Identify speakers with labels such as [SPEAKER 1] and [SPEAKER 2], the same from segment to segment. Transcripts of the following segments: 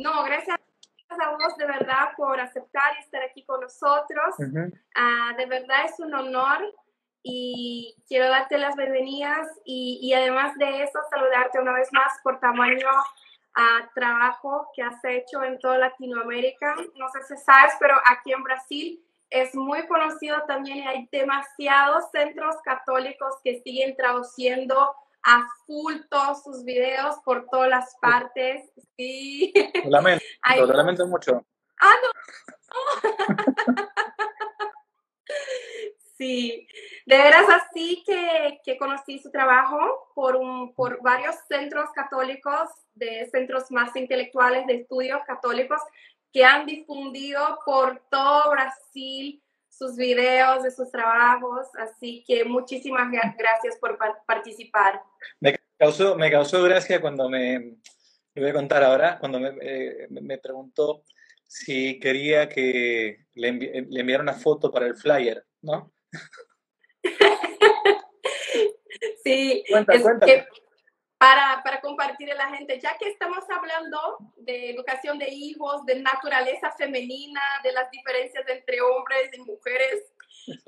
[SPEAKER 1] No, gracias a vos de verdad por aceptar y estar aquí con nosotros. Ah, de verdad es un honor y quiero darte las bienvenidas y, y, además de eso saludarte una vez más por tamaño a trabajo que has hecho en toda Latinoamérica. No sé si sabes, pero aquí en Brasil es muy conocido también y hay demasiados centros católicos que siguen traduciendo a full todos sus videos por todas las partes. Sí.
[SPEAKER 2] Lo lamento, lo lamento mucho.
[SPEAKER 1] Ah, no. sí, de veras así que, que conocí su trabajo por, un, por varios centros católicos, de centros más intelectuales de estudios católicos que han difundido por todo Brasil sus videos, de sus trabajos, así que muchísimas gracias por participar.
[SPEAKER 2] Me causó, me causó gracia cuando me, le voy a contar ahora, cuando me, eh, me preguntó si quería que le, le, enviara una foto para el flyer, ¿no?
[SPEAKER 1] sí, es que para, para compartir a la gente, ya que estamos hablando de educación de hijos, de naturaleza femenina, de las diferencias entre hombres y mujeres.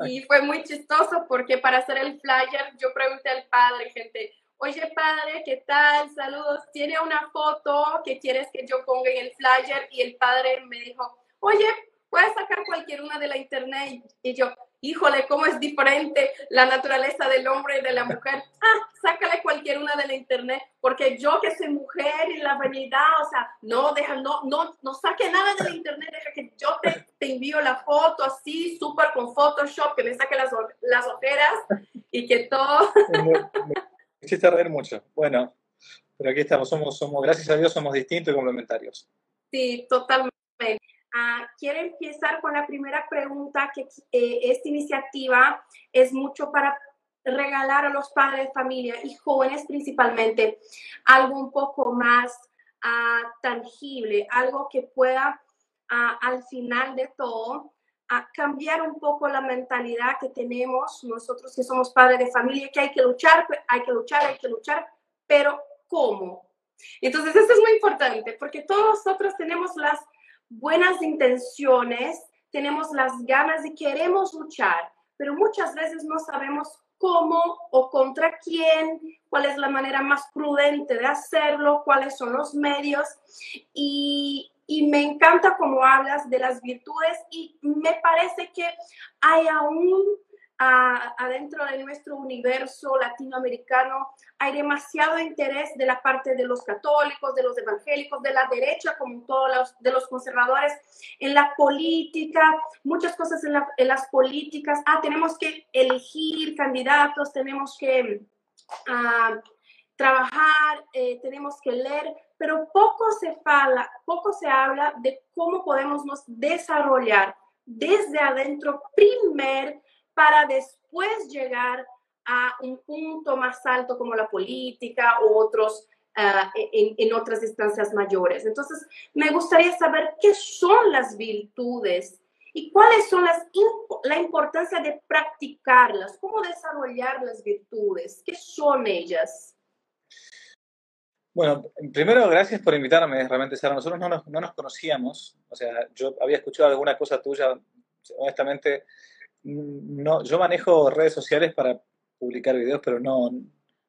[SPEAKER 1] Y fue muy chistoso porque para hacer el flyer yo pregunté al padre, gente, oye padre, ¿qué tal? Saludos, ¿tiene una foto que quieres que yo ponga en el flyer? Y el padre me dijo, oye, puedes sacar cualquier una de la internet. Y yo, híjole, cómo es diferente la naturaleza del hombre y de la mujer. Ah, sácale cualquier una de la internet, porque yo que soy mujer y la vanidad, o sea, no, deja, no, no, no saque nada de la internet, deja que yo te, te envío la foto así, súper con Photoshop, que me saque las, las ojeras y que todo.
[SPEAKER 2] Me hiciste reír mucho. Bueno, pero aquí estamos, somos, somos, gracias a Dios, somos distintos y complementarios.
[SPEAKER 1] Sí, totalmente. Uh, quiero empezar con la primera pregunta, que eh, esta iniciativa es mucho para regalar a los padres de familia y jóvenes principalmente algo un poco más uh, tangible, algo que pueda uh, al final de todo cambiar un poco la mentalidad que tenemos nosotros que somos padres de familia, que hay que luchar, hay que luchar, hay que luchar, pero ¿cómo? Entonces, eso es muy importante porque todos nosotros tenemos las buenas intenciones, tenemos las ganas y queremos luchar, pero muchas veces no sabemos cómo o contra quién, cuál es la manera más prudente de hacerlo, cuáles son los medios. Y, y me encanta cómo hablas de las virtudes y me parece que hay aún adentro de nuestro universo latinoamericano hay demasiado interés de la parte de los católicos, de los evangélicos, de la derecha, como todos los, de los conservadores, en la política, muchas cosas en, las políticas. Ah, tenemos que elegir candidatos, tenemos que ah, trabajar, eh, tenemos que leer, pero poco se, fala, poco se habla de cómo podemos nos desarrollar desde adentro, primero, para después llegar a un punto más alto como la política u otros uh, en, en, otras instancias mayores. Entonces, me gustaría saber qué son las virtudes y cuáles son las la importancia de practicarlas, cómo desarrollar las virtudes, qué son ellas.
[SPEAKER 2] Bueno, primero, gracias por invitarme, realmente, Sara. Nosotros no nos, no nos conocíamos, o sea, yo había escuchado alguna cosa tuya, honestamente, no, yo manejo redes sociales para publicar videos, pero no,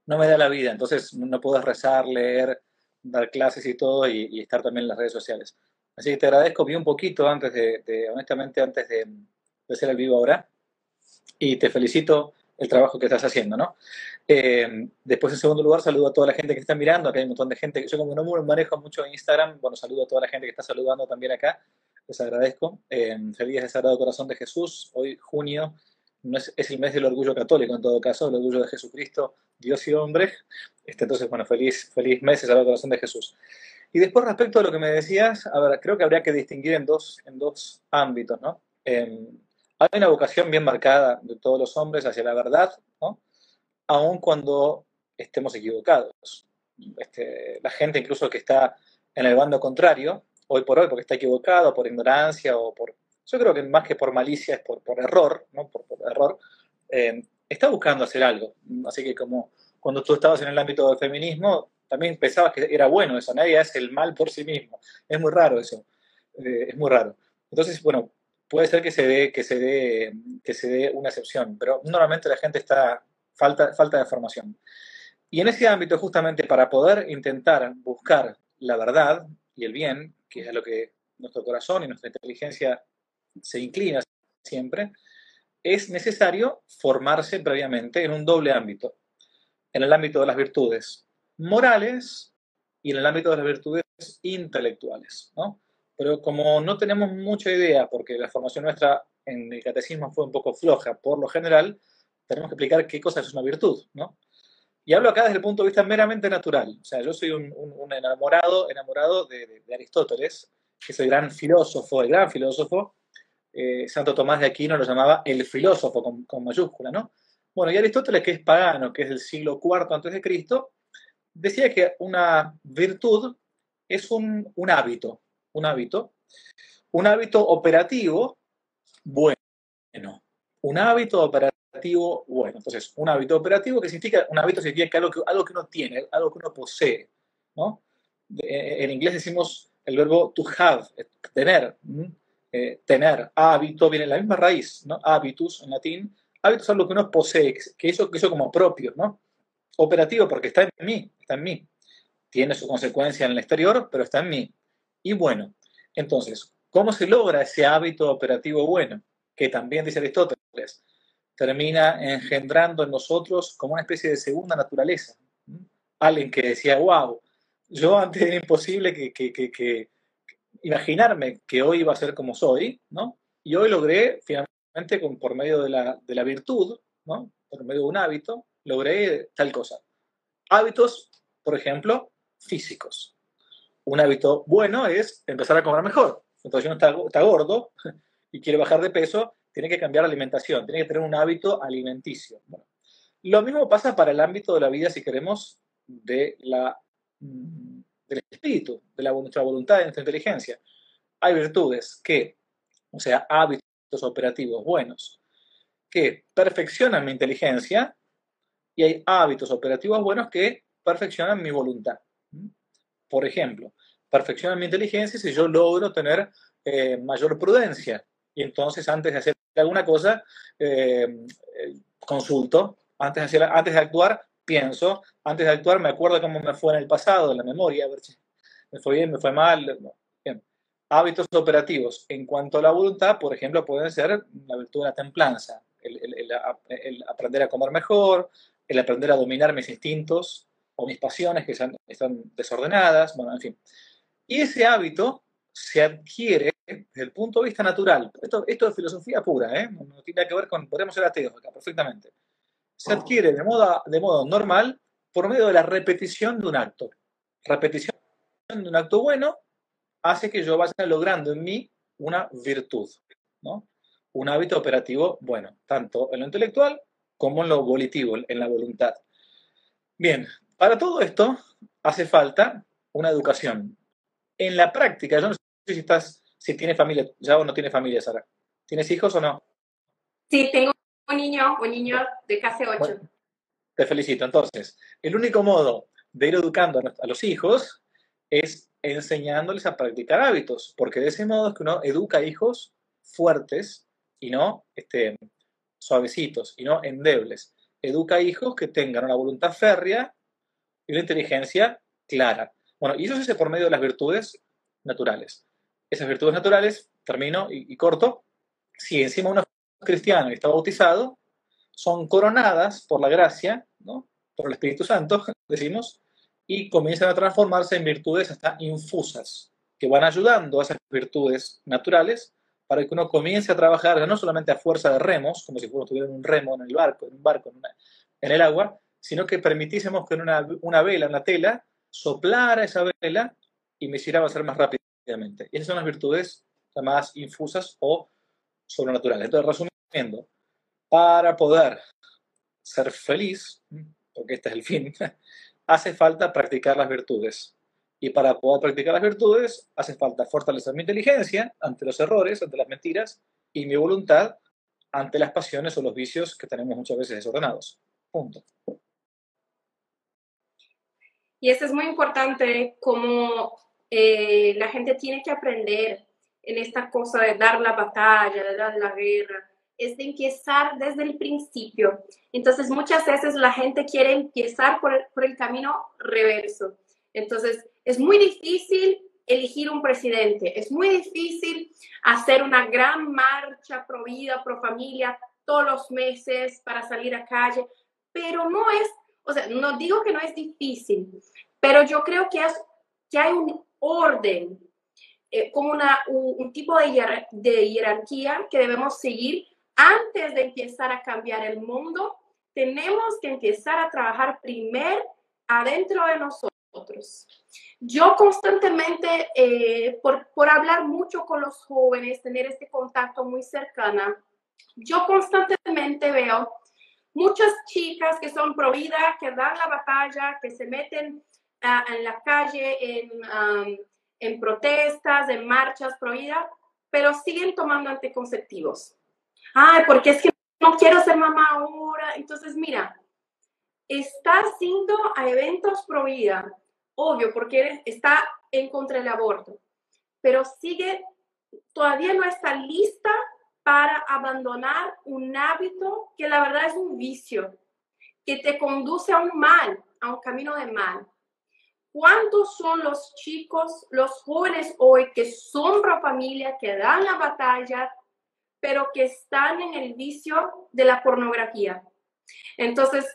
[SPEAKER 2] no me da la vida. Entonces no puedo rezar, leer, dar clases y todo y, estar también en las redes sociales. Así que te agradezco, vi un poquito antes de, honestamente, antes de, hacer el vivo ahora. Y te felicito el trabajo que estás haciendo, ¿no? Eh, después, en segundo lugar, saludo a toda la gente que está mirando. Acá hay un montón de gente. Yo como no manejo mucho Instagram, bueno, saludo a toda la gente que está saludando también acá les agradezco. Eh, feliz de Sagrado Corazón de Jesús. Hoy, junio, no es, es, el mes del orgullo católico en todo caso, el orgullo de Jesucristo, Dios y hombre. Este, entonces, bueno, feliz, feliz mes de Sagrado Corazón de Jesús. Y después, respecto a lo que me decías, a ver, creo que habría que distinguir en dos, en dos ámbitos, ¿no? Eh, hay una vocación bien marcada de todos los hombres hacia la verdad, ¿no? Aun cuando estemos equivocados. Este, la gente incluso que está en el bando contrario, hoy por hoy porque está equivocado, por ignorancia o por... Yo creo que más que por malicia es por, por error, ¿no? Por, error. Eh, está buscando hacer algo. Así que como cuando tú estabas en el ámbito del feminismo, también pensaba que era bueno eso, nadie hace el mal por sí mismo. Es muy raro eso, eh, es muy raro. Entonces, bueno, puede ser que se dé, que se dé, que se dé una excepción, pero normalmente la gente está, falta, falta de formación. Y en ese ámbito, justamente para poder intentar buscar la verdad y el bien, que es a lo que nuestro corazón y nuestra inteligencia se inclina siempre, es necesario formarse previamente en un doble ámbito. En el ámbito de las virtudes morales y en el ámbito de las virtudes intelectuales. ¿no? Pero como no tenemos mucha idea, porque la formación nuestra en el catecismo fue un poco floja por lo general, tenemos que explicar qué cosa es una virtud. ¿no? Y hablo acá desde el punto de vista meramente natural. O sea, yo soy un, enamorado, enamorado de, Aristóteles, que es el gran filósofo, el gran filósofo. Eh, Santo Tomás de Aquino lo llamaba el filósofo con, mayúscula, ¿no? Bueno, y Aristóteles, que es pagano, que es del siglo IV Cristo, decía que una virtud es un hábito, un hábito, un hábito operativo bueno, un hábito operativo bueno. Entonces, un hábito operativo que significa, un hábito significa algo que, algo que uno tiene, algo que uno posee, ¿no? En inglés decimos el verbo to have, tener, eh, tener, hábito, viene de la misma raíz, ¿no? Habitus en latín, hábito es algo que uno posee, que eso, que eso como propio, ¿no? Operativo porque está en mí, está en mí. Tiene su consecuencia en el exterior, pero está en mí. Y bueno, entonces, ¿cómo se logra ese hábito operativo bueno? Que también dice Aristóteles, termina engendrando en nosotros como una especie de segunda naturaleza. Alguien que decía, wow, yo antes era imposible que, que, imaginarme que hoy iba a ser como soy, ¿no? Y hoy logré, finalmente, con, por medio de la, de la virtud, ¿no? Por medio de un hábito, logré tal cosa. Hábitos, por ejemplo, físicos. Un hábito bueno es empezar a comer mejor. Entonces, uno está gordo y quiere bajar de peso, tiene que cambiar la alimentación, tiene que tener un hábito alimenticio. lo mismo pasa para el ámbito de la vida, si queremos, de la, mm, del espíritu, de la, nuestra voluntad, de nuestra inteligencia. Hay virtudes que, o sea, hábitos operativos buenos, que perfeccionan mi inteligencia y hay hábitos operativos buenos que perfeccionan mi voluntad. Por ejemplo, perfeccionan mi inteligencia si yo logro tener eh, mayor prudencia. Y entonces, antes de hacer alguna cosa, eh, consulto. Antes de, antes de actuar, pienso. Antes de actuar, me acuerdo cómo me fue en el pasado, en la memoria. A ver si me fue bien, me fue mal. Bien. Hábitos operativos. En cuanto a la voluntad, por ejemplo, pueden ser la virtud de la templanza, el aprender a comer mejor, el aprender a dominar mis instintos o mis pasiones que están, desordenadas, bueno, en fin. Y ese hábito se adquiere desde el punto de vista natural. Esto, esto es filosofía pura, ¿eh? no, tiene que ver con, podemos ser ateos acá, perfectamente. Se adquiere de modo, de modo normal por medio de la repetición de un acto. Repetición de un acto bueno hace que yo vaya logrando en mí una virtud, ¿no? un hábito operativo bueno, tanto en lo intelectual como en lo volitivo, en la voluntad. Bien, para todo esto hace falta una educación. En la práctica, yo no sé si estás, si tienes familia, ya o no tienes familia, Sara. ¿Tienes hijos o no?
[SPEAKER 1] Sí, tengo un niño, un niño de casi ocho.
[SPEAKER 2] te felicito. Entonces, el único modo de ir educando a los hijos es enseñándoles a practicar hábitos, porque de ese modo es que uno educa a hijos fuertes y no este, suavecitos y no endebles. Educa a hijos que tengan una voluntad férrea y una inteligencia clara. Bueno, y eso se hace por medio de las virtudes naturales. Esas virtudes naturales, termino y, corto, si encima uno es cristiano y está bautizado, son coronadas por la gracia, ¿no? por el Espíritu Santo, decimos, y comienzan a transformarse en virtudes hasta infusas, que van ayudando a esas virtudes naturales para que uno comience a trabajar no solamente a fuerza de remos, como si uno tuviera un remo en el barco, en un barco, en, el agua, sino que permitiésemos que en una, una vela, una tela, soplara esa vela y me hiciera avanzar más rápidamente. Y esas son las virtudes llamadas infusas o sobrenaturales. Entonces, resumiendo, para poder ser feliz, porque este es el fin, hace falta practicar las virtudes. Y para poder practicar las virtudes, hace falta fortalecer mi inteligencia ante los errores, ante las mentiras, y mi voluntad ante las pasiones o los vicios que tenemos muchas veces desordenados. Punto.
[SPEAKER 1] Y eso es muy importante, como eh, la gente tiene que aprender en esta cosa de dar la batalla, de dar la guerra, es de empezar desde el principio. Entonces, muchas veces la gente quiere empezar por el, camino reverso. Entonces, es muy difícil elegir un presidente, es muy difícil hacer una gran marcha pro vida, pro familia todos los meses para salir a calle, pero no es, o sea, no digo que no es difícil, pero yo creo que hay un orden, eh, como una, un, tipo de, de jerarquía que debemos seguir antes de empezar a cambiar el mundo. Tenemos que empezar a trabajar primero adentro de nosotros. Yo constantemente, eh, por, por hablar mucho con los jóvenes, tener este contacto muy cercano, yo constantemente veo muchas chicas que son pro vida, que dan la batalla, que se meten en la calle, en, en protestas, en marchas pro vida, pero siguen tomando anticonceptivos. Ay, porque es que no quiero ser mamá ahora. Entonces, mira, está haciendo a eventos pro vida, obvio, porque está en contra del aborto, pero sigue, todavía no está lista para abandonar un hábito que la verdad es un vicio, que te conduce a un mal, a un camino de mal. ¿Cuántos son los chicos, los jóvenes hoy que son pro familia, que dan la batalla, pero que están en el vicio de la pornografía? Entonces,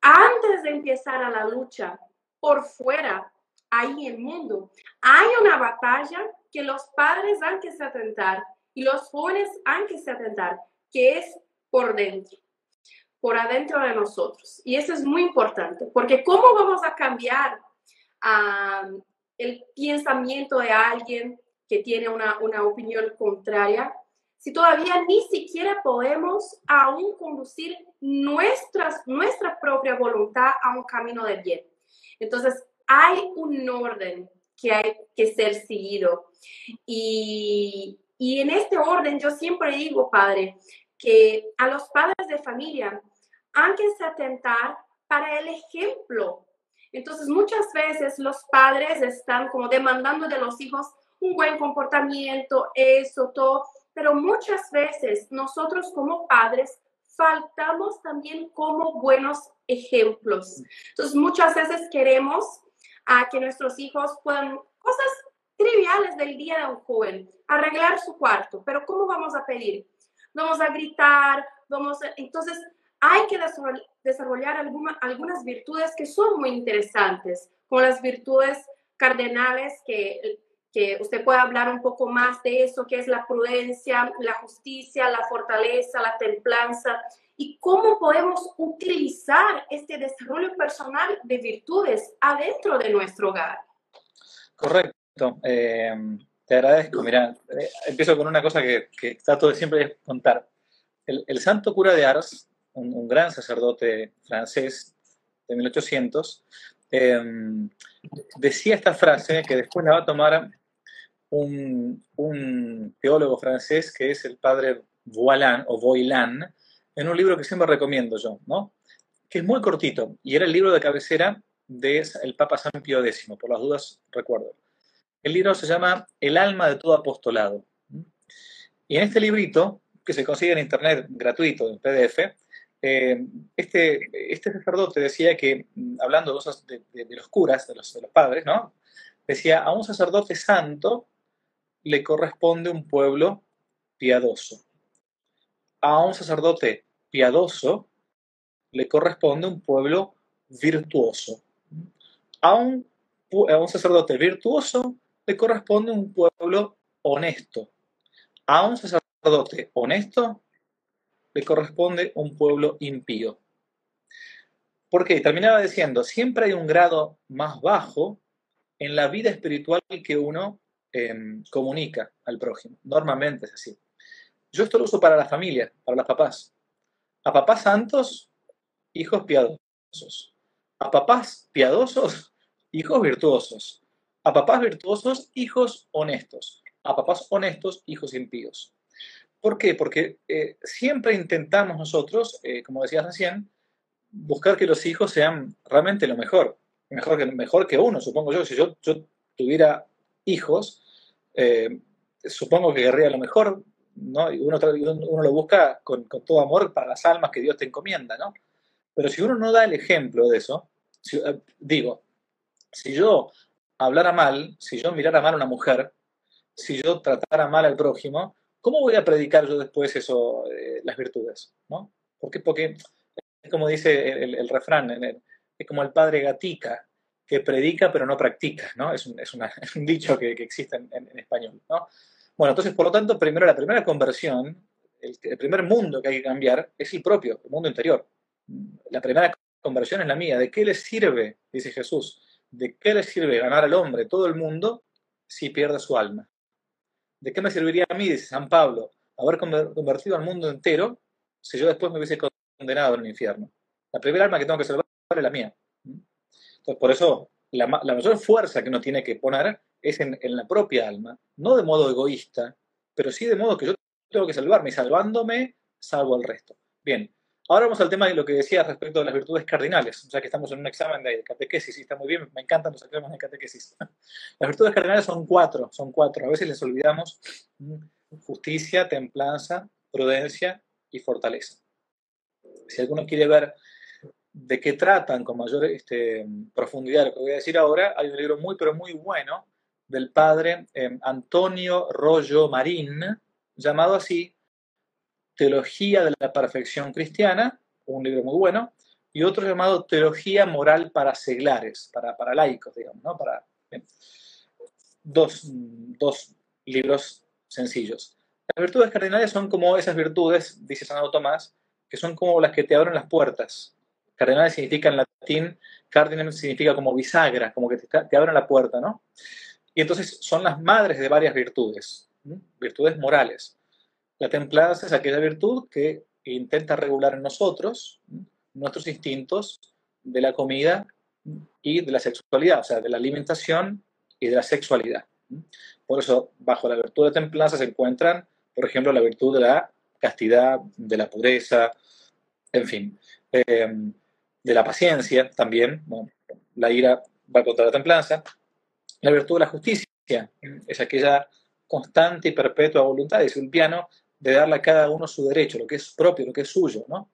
[SPEAKER 1] antes de empezar a la lucha por fuera, ahí en el mundo, hay una batalla que los padres han que se atentar y los jóvenes han que se atentar, que es por dentro, por adentro de nosotros. Y eso es muy importante, porque ¿cómo vamos a cambiar el pensamiento de alguien que tiene una, una opinión contraria, si todavía ni siquiera podemos aún conducir nuestras, nuestra propia voluntad a un camino de bien. Entonces, hay un orden que hay que ser seguido. Y, y en este orden yo siempre digo, padre, que a los padres de familia hay que atentar para el ejemplo entonces, muchas veces los padres están como demandando de los hijos un buen comportamiento, eso, todo, pero muchas veces nosotros como padres faltamos también como buenos ejemplos. Entonces, muchas veces queremos a que nuestros hijos puedan cosas triviales del día de un joven, arreglar su cuarto, pero ¿cómo vamos a pedir? Vamos a gritar, vamos a... Entonces, hay que desarrollar algunas virtudes que son muy interesantes, como las virtudes cardenales que, que usted puede hablar un poco más de eso, que es la prudencia, la justicia, la fortaleza, la templanza, y cómo podemos utilizar este desarrollo personal de virtudes adentro de nuestro hogar.
[SPEAKER 2] Correcto. Eh, te agradezco. Mira, eh, empiezo con una cosa que, que trato de siempre contar. El, el, santo cura de Ars un, gran sacerdote francés de 1800, em, decía esta frase que después la va a tomar un, teólogo francés que es el padre Voilan o Voilan, en un libro que siempre recomiendo yo, ¿no? que es muy cortito y era el libro de cabecera del el Papa San Pío X, por las dudas recuerdo. El libro se llama El alma de todo apostolado. Y en este librito, que se consigue en internet gratuito, en PDF, eh, este, este sacerdote decía que, mm, hablando de, los curas, de los, padres, ¿no? Decía, a un sacerdote santo le corresponde un pueblo piadoso. A un sacerdote piadoso le corresponde un pueblo virtuoso. A un, a un sacerdote virtuoso le corresponde un pueblo honesto. A un sacerdote honesto le corresponde un pueblo impío. Porque terminaba diciendo, siempre hay un grado más bajo en la vida espiritual que uno em, comunica al prójimo. Normalmente es así. Yo esto lo uso para la familia, para los papás. A papás santos, hijos piadosos. A papás piadosos, hijos virtuosos. A papás virtuosos, hijos honestos. A papás honestos, hijos impíos. ¿Por qué? Porque eh, siempre intentamos nosotros, eh, como decías recién, buscar que los hijos sean realmente lo mejor. mejor que, mejor que uno, supongo yo. Si yo, tuviera hijos, eh, supongo que querría lo mejor, ¿no? Y uno, lo busca con, todo amor para las almas que Dios te encomienda, ¿no? Pero si uno no da el ejemplo de eso, digo, si yo hablara mal, si yo mirara mal a una mujer, si yo tratara mal al prójimo, ¿cómo voy a predicar yo después eso, eh, las virtudes? ¿no? Porque, porque es como dice el, refrán, es como el padre Gatica, que predica pero no practica, ¿no? Es un, es un dicho que, existe en, español, ¿no? Bueno, entonces, por lo tanto, primero la primera conversión, el, el, primer mundo que hay que cambiar es el propio, el mundo interior. La primera conversión es la mía. ¿De qué le sirve, dice Jesús, de qué le sirve ganar al hombre todo el mundo si pierde su alma? ¿De qué me serviría a mí, dice San Pablo, haber convertido al mundo entero si yo después me hubiese condenado en el infierno? La primera alma que tengo que salvar es la mía. Entonces, por eso, la, mayor fuerza que uno tiene que poner es en, la propia alma, no de modo egoísta, pero sí de modo que yo tengo que salvarme y salvándome salvo al resto. Bien, ahora vamos al tema de lo que decía respecto a las virtudes cardinales, ya que estamos en un examen de catequesis y está muy bien, me encantan los exámenes de catequesis. Las virtudes cardinales son cuatro, son cuatro, a veces les olvidamos justicia, templanza, prudencia y fortaleza. Si alguno quiere ver de qué tratan con mayor este, profundidad lo que voy a decir ahora, hay un libro muy, pero muy bueno del padre eh, Antonio Rollo Marín, llamado así Teología de la Perfección Cristiana, un libro muy bueno, y otro llamado Teología Moral para Seglares, para, para laicos, digamos, ¿no? Para, dos, dos libros sencillos. Las virtudes cardinales son como esas virtudes, dice Santo Tomás, que son como las que te abren las puertas, Cardenal significa en latín, cardinal significa como bisagra, como que te, abren la puerta, ¿no? Y entonces son las madres de varias virtudes, virtudes morales. La templanza es aquella virtud que intenta regular en nosotros nuestros instintos de la comida y de la sexualidad, o sea, de la alimentación y de la sexualidad. Por eso, bajo la virtud de templanza se encuentran, por ejemplo, la virtud de la castidad, de la pureza, en fin. Eh, de la paciencia también, la ira va contra la templanza, la virtud de la justicia es aquella constante y perpetua voluntad, dice el piano, de darle a cada uno su derecho, lo que es propio, lo que es suyo, ¿no?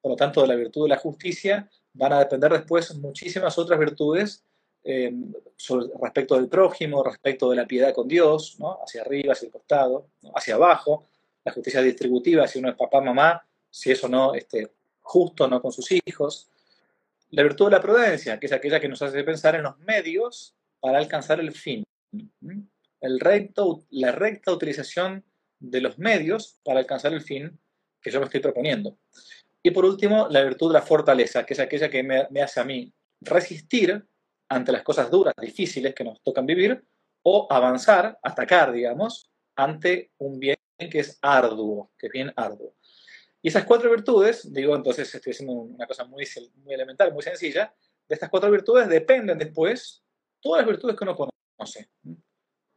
[SPEAKER 2] Por lo tanto, de la virtud de la justicia van a depender después muchísimas otras virtudes eh, respecto del prójimo, respecto de la piedad con Dios, ¿no? hacia arriba, hacia el costado, hacia abajo, la justicia distributiva, si uno es papá, mamá, si eso no, este, justo no con sus hijos, la virtud de la prudencia, que es aquella que nos hace pensar en los medios para alcanzar el fin. El recto, la recta utilización de los medios para alcanzar el fin que yo me estoy proponiendo. Y por último, la virtud de la fortaleza, que es aquella que me, hace a mí resistir ante las cosas duras, difíciles que nos tocan vivir, o avanzar, atacar, digamos, ante un bien que es arduo, que es bien arduo. Y esas cuatro virtudes, digo, entonces estoy haciendo una cosa muy, muy elemental, muy sencilla, de estas cuatro virtudes dependen después todas las virtudes que uno conoce.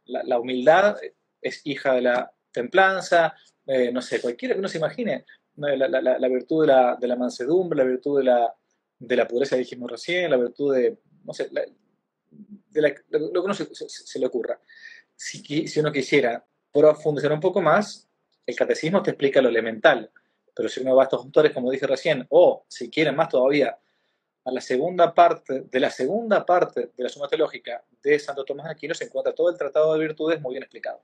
[SPEAKER 2] La, humildad es hija de la templanza, eh, no sé, cualquiera que uno se imagine, la, virtud de la, mansedumbre, la virtud de la, de la pureza, dijimos recién, la virtud de, no sé, de lo que uno se, le ocurra. Si, si uno quisiera profundizar un poco más, el catecismo te explica lo elemental, pero si uno va a estos autores, como dije recién, o si quieren más todavía, a la segunda parte, de la segunda parte de la suma teológica de Santo Tomás de Aquino se encuentra todo el Tratado de Virtudes muy bien explicado.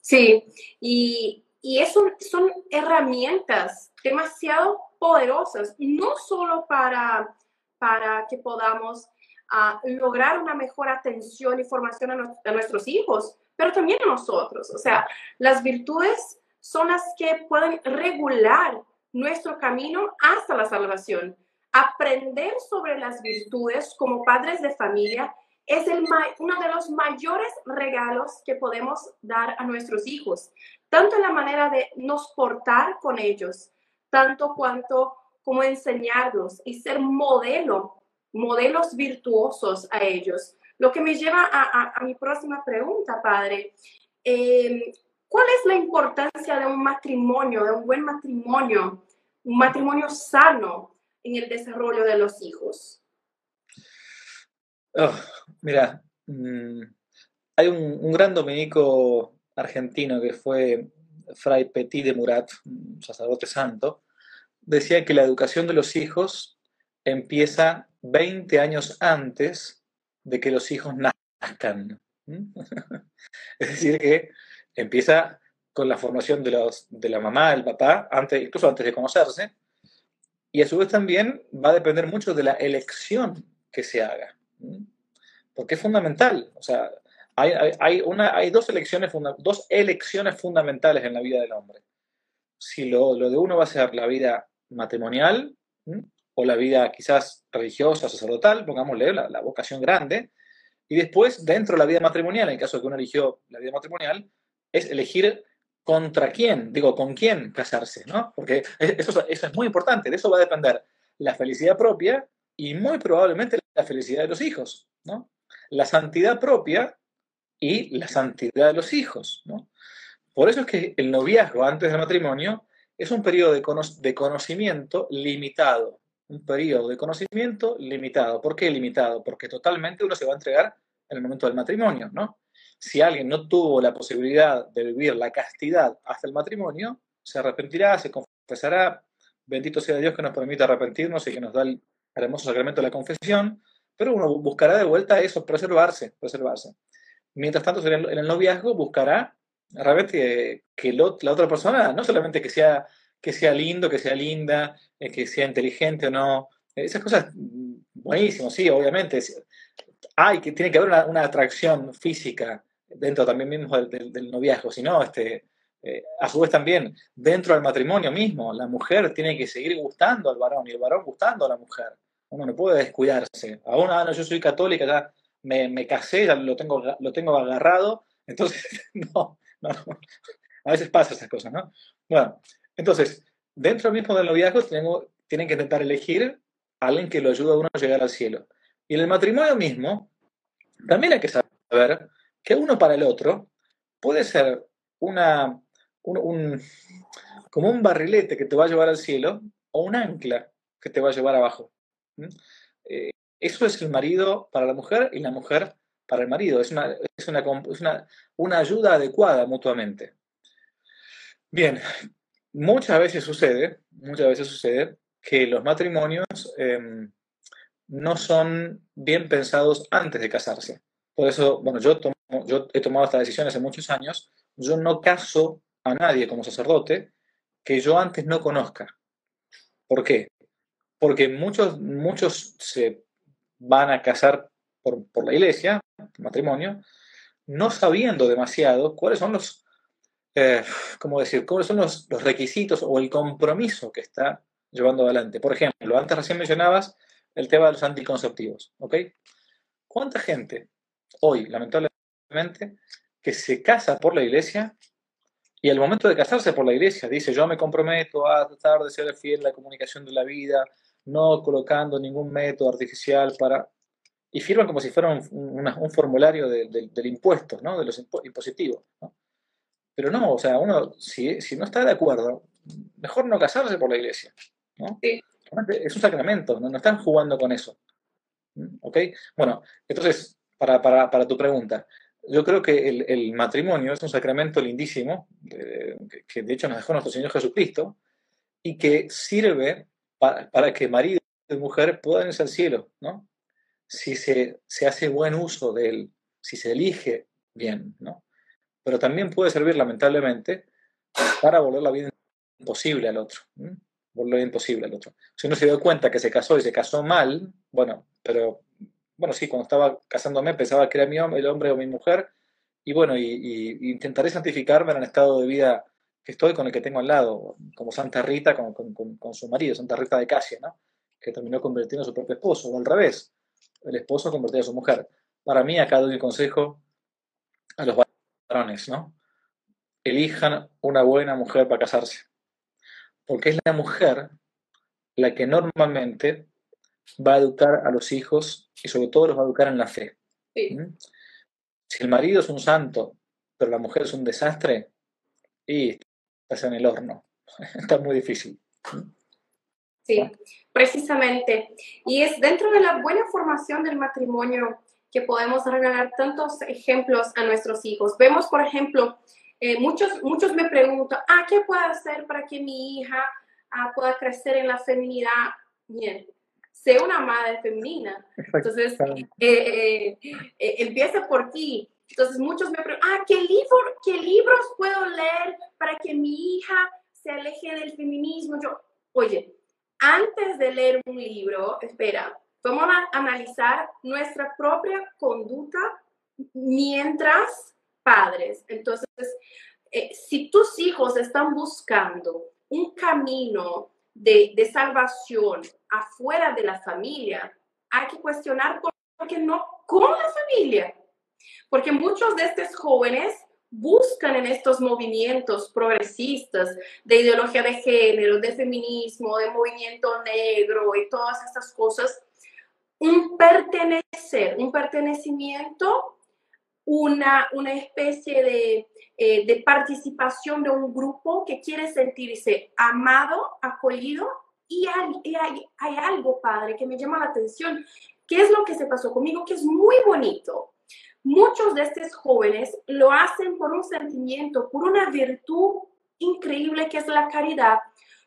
[SPEAKER 1] Sí, y, y eso son herramientas demasiado poderosas, no solo para, para que podamos ah, lograr una mejor atención y formación a, a, nuestros hijos, pero también a nosotros. O sea, las virtudes son las que pueden regular nuestro camino hasta la salvación. Aprender sobre las virtudes como padres de familia es el, uno de los mayores regalos que podemos dar a nuestros hijos, tanto en la manera de nos portar con ellos, tanto cuanto como enseñarlos y ser modelo, modelos virtuosos a ellos. Lo que me lleva a, mi próxima pregunta, padre. Eh, ¿Cuál es la importancia de un matrimonio, de un buen matrimonio, un matrimonio sano en el desarrollo de los hijos?
[SPEAKER 2] Oh, mira, mm, hay un, gran dominico argentino que fue Fray Petit de Murat, un sacerdote santo, decía que la educación de los hijos empieza 20 años antes de que los hijos nazcan. es decir, que empieza con la formación de, los, de la mamá, del papá, antes, incluso antes de conocerse, y a su vez también va a depender mucho de la elección que se haga, porque es fundamental. O sea, hay, una, hay dos, elecciones dos elecciones fundamentales en la vida del hombre. Si lo, lo de uno va a ser la vida matrimonial o la vida quizás religiosa, sacerdotal, pongámosle la, la vocación grande, y después, dentro de la vida matrimonial, en el caso de que uno eligió la vida matrimonial, es elegir contra quién, digo, con quién casarse, ¿no? Porque eso, eso es muy importante, de eso va a depender la felicidad propia y muy probablemente la felicidad de los hijos, ¿no? La santidad propia y la santidad de los hijos, ¿no? Por eso es que el noviazgo antes del matrimonio es un periodo de, de conocimiento limitado, un periodo de conocimiento limitado. ¿Por qué limitado? Porque totalmente uno se va a entregar en el momento del matrimonio, ¿no? Si alguien no tuvo la posibilidad de vivir la castidad hasta el matrimonio, se arrepentirá, se confesará. Bendito sea Dios que nos permite arrepentirnos y que nos da el hermoso sacramento de la confesión, pero uno buscará de vuelta eso, preservarse, preservarse. Mientras tanto, en el noviazgo buscará realmente que la otra persona, no solamente que sea que sea lindo, que sea linda, eh, que sea inteligente o no. Esas cosas, mm, buenísimo, sí, obviamente. Hay que, tiene que haber una, atracción física dentro también mismo del, noviazgo, si no, este, eh, a su vez también, dentro del matrimonio mismo, la mujer tiene que seguir gustando al varón y el varón gustando a la mujer. Uno no puede descuidarse. Aún, ah, no, yo soy católica, ya me, me casé, ya lo tengo, lo tengo agarrado, entonces, no, no, a veces pasa esas cosas, ¿no? Bueno, entonces, dentro mismo del noviazgo tengo, tienen que intentar elegir a alguien que lo ayude a uno a llegar al cielo. Y en el matrimonio mismo, también hay que saber que uno para el otro puede ser una, un, como un barrilete que te va a llevar al cielo o un ancla que te va a llevar abajo. Eh, eso es el marido para la mujer y la mujer para el marido. Es una, es una, es una, una ayuda adecuada mutuamente. Bien, muchas veces sucede, muchas veces sucede que los matrimonios em, no son bien pensados antes de casarse. Por eso, bueno, yo, yo he tomado esta decisión hace muchos años. Yo no caso a nadie como sacerdote que yo antes no conozca. ¿Por qué? Porque muchos, muchos se van a casar por, por la iglesia, matrimonio, no sabiendo demasiado cuáles son los eh, ¿cómo decir? ¿Cuáles son los, requisitos o el compromiso que está llevando adelante? Por ejemplo, antes recién mencionabas el tema de los anticonceptivos, ¿ok? ¿Cuánta gente hoy, lamentablemente, que se casa por la iglesia y al momento de casarse por la iglesia dice, yo me comprometo a tratar de ser fiel a la comunicación de la vida, no colocando ningún método artificial para... Y firman como si fuera un, formulario del impuesto, ¿no? De los impositivos, ¿no? Pero no, o sea, uno, si, no está de acuerdo, mejor no casarse por la iglesia. ¿no? Es un sacramento, no, están jugando con eso. ¿Ok? Bueno, entonces, para, tu pregunta, yo creo que el, matrimonio es un sacramento lindísimo, que, de hecho nos dejó nuestro Señor Jesucristo, y que sirve para, que marido y mujer puedan irse al cielo, ¿no? Si se, se hace buen uso de él, si se elige bien, ¿no? pero también puede servir, lamentablemente, para volver la vida imposible al otro. Volver imposible al otro. Si uno se dio cuenta que se casó y se casó mal, bueno, pero, bueno, sí, cuando estaba casándome pensaba que era mi hombre, el hombre o mi mujer, y bueno, y, intentaré santificarme en el estado de vida que estoy con el que tengo al lado, como Santa Rita con, con, su marido, Santa Rita de Casia, ¿no? que terminó convirtiendo a su propio esposo, o al revés, el esposo convertido a su mujer. Para mí, acá doy un consejo a los ¿no? Elijan una buena mujer para casarse. Porque es la mujer la que normalmente va a educar a los hijos y sobre todo los va a educar en la fe. ¿Mm? Si el marido es un santo, pero la mujer es un desastre, y estás en el horno. Está muy difícil. ¿Mm?
[SPEAKER 1] Sí, precisamente. Y es dentro de la buena formación del matrimonio que podemos regalar tantos ejemplos a nuestros hijos. Vemos, por ejemplo, eh, muchos, muchos me preguntan, ah, ¿qué puedo hacer para que mi hija ah, pueda crecer en la feminidad? Bien, sé una madre femenina. Entonces, eh, eh, empieza por ti. Entonces, muchos me preguntan, ah, ¿qué, libro, ¿qué libros puedo leer para que mi hija se aleje del feminismo? Yo, oye, antes de leer un libro, espera, vamos a analizar nuestra propia conducta mientras padres. Entonces, eh, si tus hijos están buscando un camino de, salvación afuera de la familia, hay que cuestionar por qué no con la familia. Porque muchos de estos jóvenes buscan en estos movimientos progresistas de ideología de género, de feminismo, de movimiento negro y todas estas cosas, un pertenecer, un pertenecimiento, una, una especie de, eh, de participación de un grupo que quiere sentirse amado, acogido y hay, hay, hay algo, padre, que me llama la atención. ¿Qué es lo que se pasó conmigo? Que es muy bonito Muchos de estos jóvenes lo hacen por un sentimiento, por una virtud increíble que es la caridad.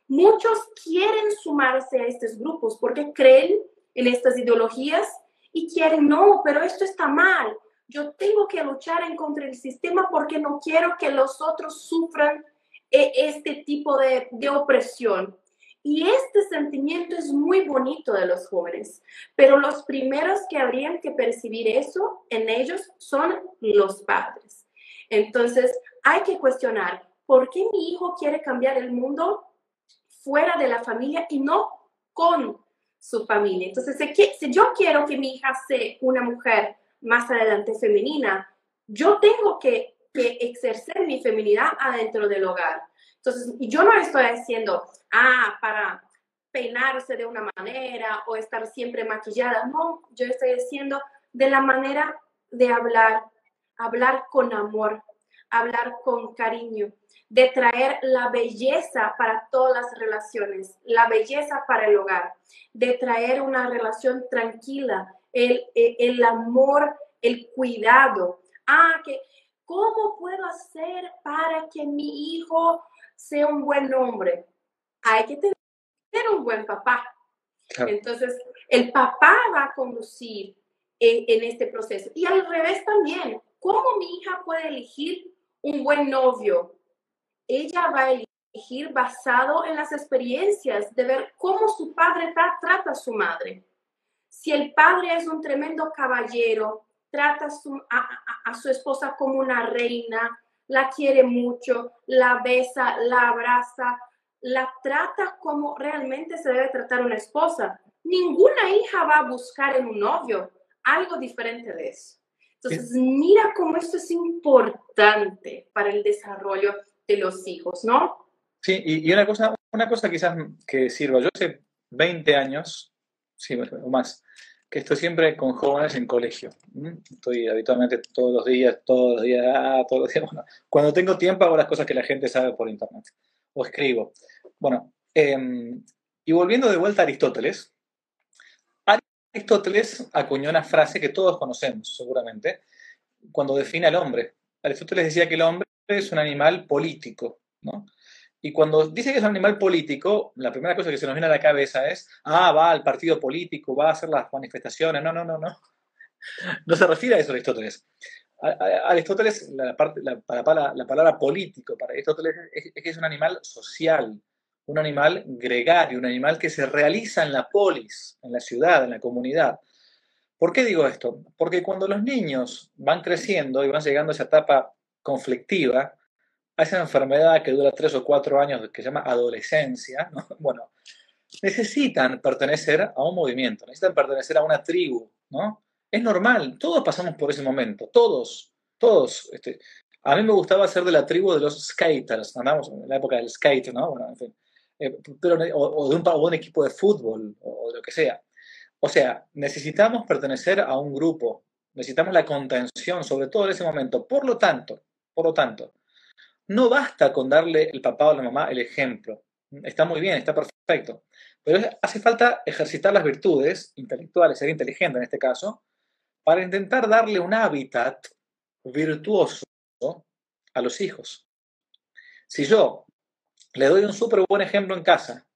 [SPEAKER 1] Muchos quieren sumarse a estos grupos porque creen en estas ideologías y quieren, no, pero esto está mal. Yo tengo que luchar en contra del sistema porque no quiero que los otros sufran eh, este tipo de, de opresión. Y este sentimiento es muy bonito de los jóvenes, pero los primeros que habrían que percibir eso en ellos son los padres. Entonces, hay que cuestionar, ¿por qué mi hijo quiere cambiar el mundo fuera de la familia y no con su familia? Entonces, si yo quiero que mi hija sea una mujer más adelante femenina, yo tengo que, que exercer mi feminidad adentro del hogar entonces, yo no estoy diciendo, ah, para peinarse de una manera o estar siempre maquillada. No, yo estoy diciendo de la manera de hablar, hablar con amor, hablar con cariño, de traer la belleza para todas las relaciones, la belleza para el hogar, de traer una relación tranquila, el, el, amor, el cuidado. Ah, que, ¿cómo puedo hacer para que mi hijo sea un buen hombre, hay que tener un buen papá. Entonces, el papá va a conducir en, este proceso. Y al revés también, ¿cómo mi hija puede elegir un buen novio? Ella va a elegir basado en las experiencias de ver cómo su padre trata a su madre. Si el padre es un tremendo caballero, trata a su esposa como una reina, la quiere mucho, la besa, la abraza, la trata como realmente se debe tratar una esposa. Ninguna hija va a buscar en un novio algo diferente de eso. Entonces, mira cómo esto es importante para el desarrollo de los hijos, ¿no?
[SPEAKER 2] Sí, y, una, cosa, una cosa quizás que sirva. Yo hace 20 años, sí, o más, que estoy siempre con jóvenes en colegio. Estoy habitualmente todos los días, todos los días, ah, todos los días. Cuando tengo tiempo hago las cosas que la gente sabe por internet o escribo. Bueno, em, y volviendo de vuelta a Aristóteles, Aristóteles acuñó una frase que todos conocemos seguramente cuando define al hombre. Aristóteles decía que el hombre es un animal político, ¿no? Y cuando dice que es un animal político, la primera cosa que se nos viene a la cabeza es, ah, va al partido político, va a hacer las manifestaciones. No, no, no, no. No se refiere a eso Aristóteles. Aristóteles, la, la, palabra político para Aristóteles es, que es un animal social, un animal gregario, un animal que se realiza en la polis, en la ciudad, en la comunidad. ¿Por qué digo esto? Porque cuando los niños van creciendo y van llegando a esa etapa conflictiva, a esa enfermedad que dura tres o cuatro años, que se llama adolescencia, bueno, necesitan pertenecer a un movimiento, necesitan pertenecer a una tribu, ¿no? Es normal, todos pasamos por ese momento, todos, todos. Este, a mí me gustaba ser de la tribu de los skaters, andamos en la época del skate, ¿no? Bueno, en fin. Eh, pero, o, de un, o, un, equipo de fútbol, o, de lo que sea. O sea, necesitamos pertenecer a un grupo, necesitamos la contención, sobre todo en ese momento. Por lo tanto, por lo tanto, no basta con darle el papá o la mamá el ejemplo. Está muy bien, está perfecto. Pero hace falta ejercitar las virtudes intelectuales, ser inteligente en este caso, para intentar darle un hábitat virtuoso a los hijos. Si yo le doy un súper buen ejemplo en casa,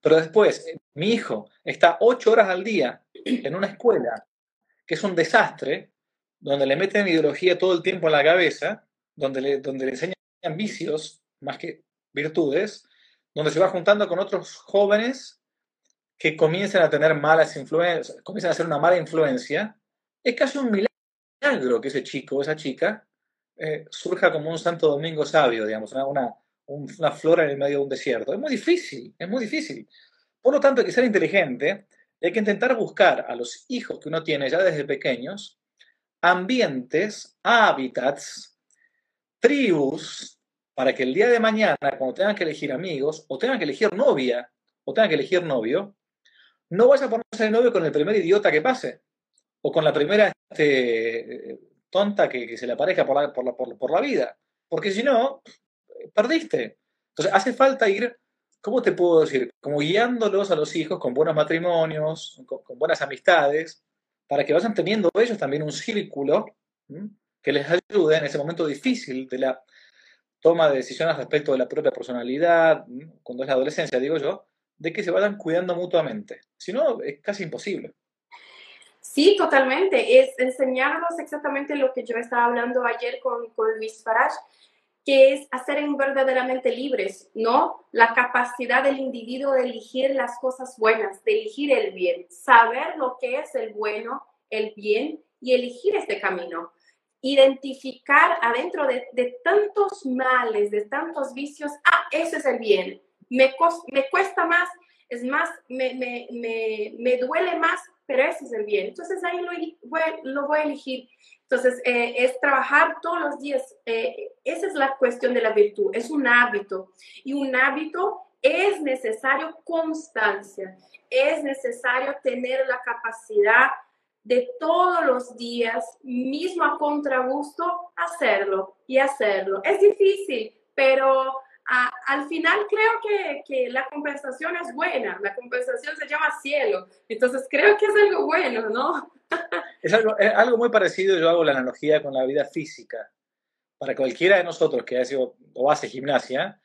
[SPEAKER 2] pero después mi hijo está ocho horas al día en una escuela que es un desastre, donde le meten ideología todo el tiempo en la cabeza, donde le, donde le enseñan vicios más que virtudes, donde se va juntando con otros jóvenes que comiencen a tener malas influencias, comiencen a hacer una mala influencia, es casi un milagro que ese chico o esa chica eh, surja como un Santo Domingo sabio, digamos, una, una, flora en el medio de un desierto. Es muy difícil, es muy difícil. Por lo tanto, hay que ser inteligente hay que intentar buscar a los hijos que uno tiene ya desde pequeños ambientes, hábitats, tribus, para que el día de mañana, cuando tengan que elegir amigos, o tengan que elegir novia, o tengan que elegir novio, no vaya a ponerse de novio con el primer idiota que pase, o con la primera este, tonta que, se le aparezca por, la, vida, porque si no, perdiste. Entonces, hace falta ir, ¿cómo te puedo decir? Como guiándolos a los hijos con buenos matrimonios, con, buenas amistades, para que vayan teniendo ellos también un círculo que les ayude en ese momento difícil de la toma de decisiones respecto de la propia personalidad, cuando es la adolescencia, digo yo, de que se vayan cuidando mutuamente. Si no, es casi imposible.
[SPEAKER 1] Sí, totalmente. Es enseñarnos exactamente lo que yo estaba hablando ayer con, con Luis Farage, que es hacer verdaderamente libres, ¿no? La capacidad del individuo de elegir las cosas buenas, de elegir el bien, saber lo que es el bueno, el bien y elegir este camino. Identificar adentro de, de tantos males, de tantos vicios, ah, ese es el bien. Me, me cuesta más, es más, me, me, me, me duele más pero ese es el bien. Entonces ahí lo voy, lo voy a elegir. Entonces eh, es trabajar todos los días. Eh, esa es la cuestión de la virtud. Es un hábito. Y un hábito es necesario constancia. Es necesario tener la capacidad de todos los días, mismo a contragusto, hacerlo y hacerlo. Es difícil, pero al final creo que, que, la compensación es buena, la compensación se llama cielo, entonces creo que es algo bueno, ¿no?
[SPEAKER 2] es, algo, es algo muy parecido, yo hago la analogía con la vida física. Para cualquiera de nosotros que hace o hace gimnasia,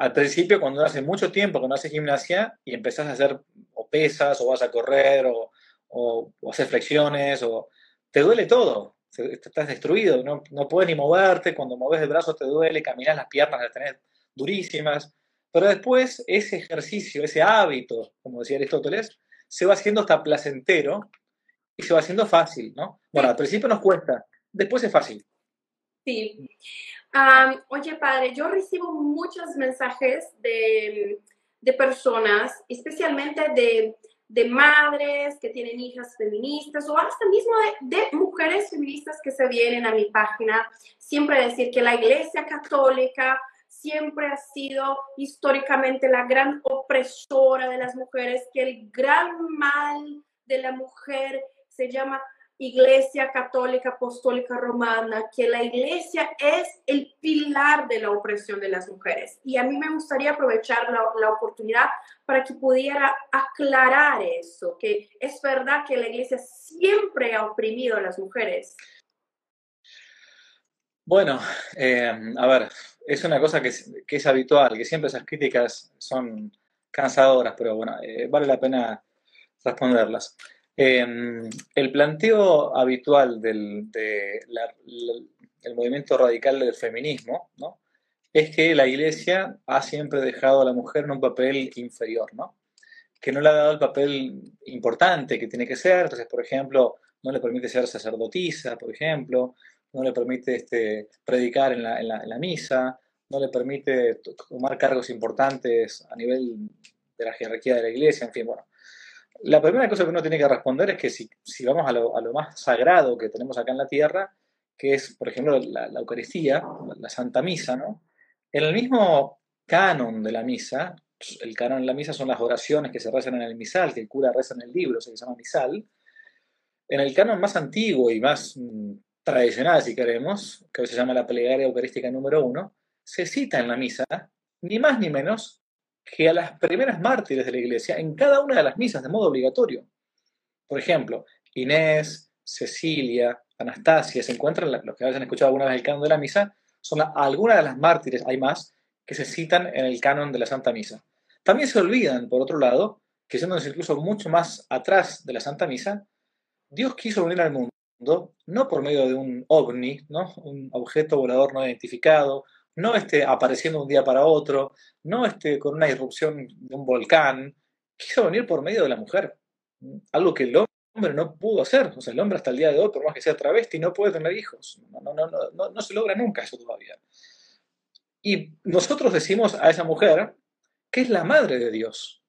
[SPEAKER 2] al principio cuando hace mucho tiempo que no hace gimnasia y empezás a hacer o pesas o vas a correr o, o, o hacer flexiones o te duele todo, estás destruido, no, no puedes ni moverte, cuando mueves el brazo te duele, caminas las piernas las tenés durísimas, pero después ese ejercicio, ese hábito, como decía Aristóteles, se va haciendo hasta placentero y se va haciendo fácil, ¿no? Bueno, al principio nos cuesta, después es fácil.
[SPEAKER 1] Sí. oye, padre, yo recibo muchos mensajes de, de personas, especialmente de, de, madres que tienen hijas feministas o hasta mismo de, mujeres feministas que se vienen a mi página, siempre decir que la Iglesia Católica siempre ha sido históricamente la gran opresora de las mujeres, que el gran mal de la mujer se llama Iglesia Católica Apostólica Romana, que la iglesia es el pilar de la opresión de las mujeres. Y a mí me gustaría aprovechar la, la, oportunidad para que pudiera aclarar eso, que es verdad que la iglesia siempre ha oprimido a las mujeres.
[SPEAKER 2] Bueno, eh, a ver, es una cosa que es, habitual, que siempre esas críticas son cansadoras, pero bueno, eh, vale la pena responderlas. Em, el planteo habitual del movimiento radical del feminismo ¿no? es que la Iglesia ha siempre dejado a la mujer en un papel inferior, ¿no? que no le ha dado el papel importante que tiene que ser, entonces, por ejemplo, no le permite ser sacerdotisa, por ejemplo, no le permite este, predicar en la, en, la, misa, no le permite tomar cargos importantes a nivel de la jerarquía de la iglesia, en fin, bueno. La primera cosa que uno tiene que responder es que si, si vamos a lo, más sagrado que tenemos acá en la tierra, que es, por ejemplo, la, Eucaristía, la Santa Misa, ¿no? En el mismo canon de la misa, el canon de la misa son las oraciones que se rezan en el misal, que el cura reza en el libro, se llama misal. En el canon más antiguo y más mm, tradicional, si queremos, que hoy se llama la plegaria eucarística número uno, se cita en la misa, ni más ni menos, que a las primeras mártires de la iglesia en cada una de las misas de modo obligatorio. Por ejemplo, Inés, Cecilia, Anastasia, se encuentran, los que hayan escuchado alguna vez el canon de la misa, son algunas de las mártires, hay más, que se citan en el canon de la Santa Misa. También se olvidan, por otro lado, que siendo incluso mucho más atrás de la Santa Misa, Dios quiso venir al mundo no por medio de un ovni, ¿no? un objeto volador no identificado, no esté apareciendo un día para otro, no esté con una irrupción de un volcán, quiso venir por medio de la mujer, algo que el hombre no pudo hacer. O sea, el hombre hasta el día de hoy, por más que sea travesti, no puede tener hijos. No, no, no, no, se logra nunca eso todavía. Y nosotros decimos a esa mujer que es la madre de Dios.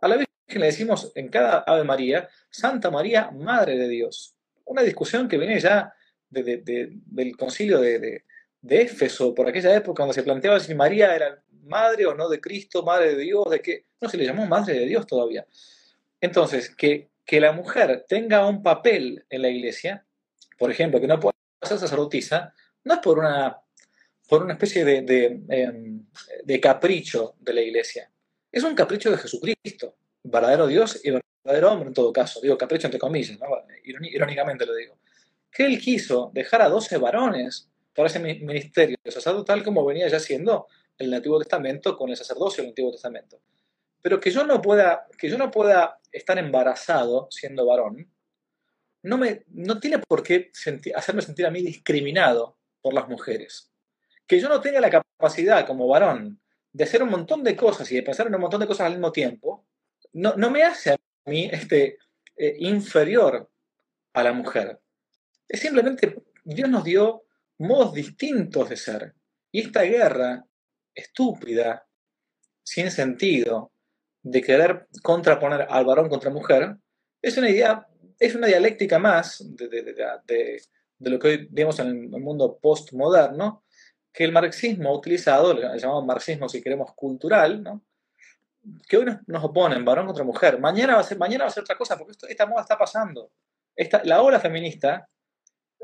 [SPEAKER 2] A la que le decimos en cada Ave María, Santa María, Madre de Dios. Una discusión que viene ya del concilio de, de Éfeso, por aquella época, cuando se planteaba si María era madre o no de Cristo, madre de Dios, de qué. No se le llamó madre de Dios todavía. Entonces, que, que la mujer tenga un papel en la iglesia, por ejemplo, que no pueda ser sacerdotisa, no es por una, por una especie de, de, em, capricho de la iglesia. Es un capricho de Jesucristo, verdadero Dios y verdadero hombre en todo caso. Digo capricho entre comillas, irónicamente lo digo. Que él quiso dejar a 12 varones para ese ministerio sacerdotal tal como venía ya siendo el Antiguo Testamento con el sacerdocio del Antiguo Testamento. Pero que yo no pueda, que yo no pueda estar embarazado siendo varón, no, me, no tiene por qué hacerme sentir a mí discriminado por las mujeres. Que yo no tenga la capacidad como varón de hacer un montón de cosas y de pensar en un montón de cosas al mismo tiempo, no, no me hace a mí este, eh, inferior a la mujer. Es simplemente, Dios nos dio modos distintos de ser. Y esta guerra estúpida, sin sentido, de querer contraponer al varón contra mujer, es una idea, es una dialéctica más de, lo que hoy vemos en el mundo postmoderno, que el marxismo ha utilizado, el llamado marxismo, si queremos, cultural, que hoy nos, oponen, varón contra mujer. Mañana va a ser, mañana va a ser otra cosa, porque esta moda está pasando. Esta, la ola feminista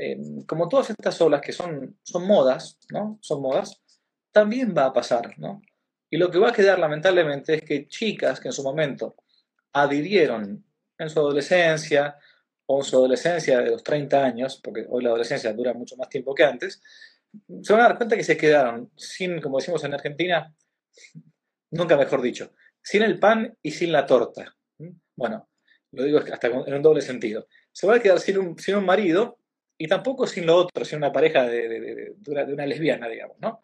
[SPEAKER 2] eh, como todas estas olas que son, son modas, ¿no? Son modas, también va a pasar, ¿no? Y lo que va a quedar lamentablemente es que chicas que en su momento adhirieron en su adolescencia o en su adolescencia de los 30 años, porque hoy la adolescencia dura mucho más tiempo que antes, se van a dar cuenta que se quedaron sin, como decimos en Argentina, nunca mejor dicho, sin el pan y sin la torta. Bueno, lo digo hasta en un doble sentido. Se va a quedar sin un, sin un marido y tampoco sin lo otro, sin una pareja de, una, lesbiana, digamos, ¿no?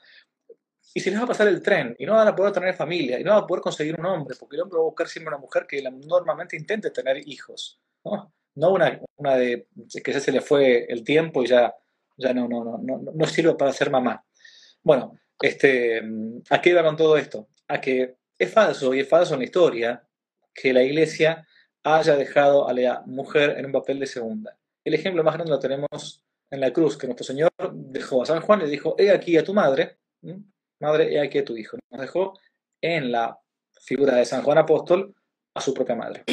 [SPEAKER 2] Y si les va a pasar el tren y no van a poder tener familia y no van a poder conseguir un hombre, porque el hombre va a buscar siempre una mujer que normalmente intente tener hijos, ¿no? No una, una de que ya se le fue el tiempo y ya, ya no, no, no, no, no sirve para ser mamá. Bueno, este, ¿a qué iba con todo esto? A que es falso y es falso en la historia que la iglesia haya dejado a la mujer en un papel de segunda. El ejemplo más grande lo tenemos en la cruz, que nuestro Señor dejó a San Juan y dijo, he aquí a tu madre, madre, he aquí a tu hijo. Nos dejó en la figura de San Juan Apóstol a su propia madre.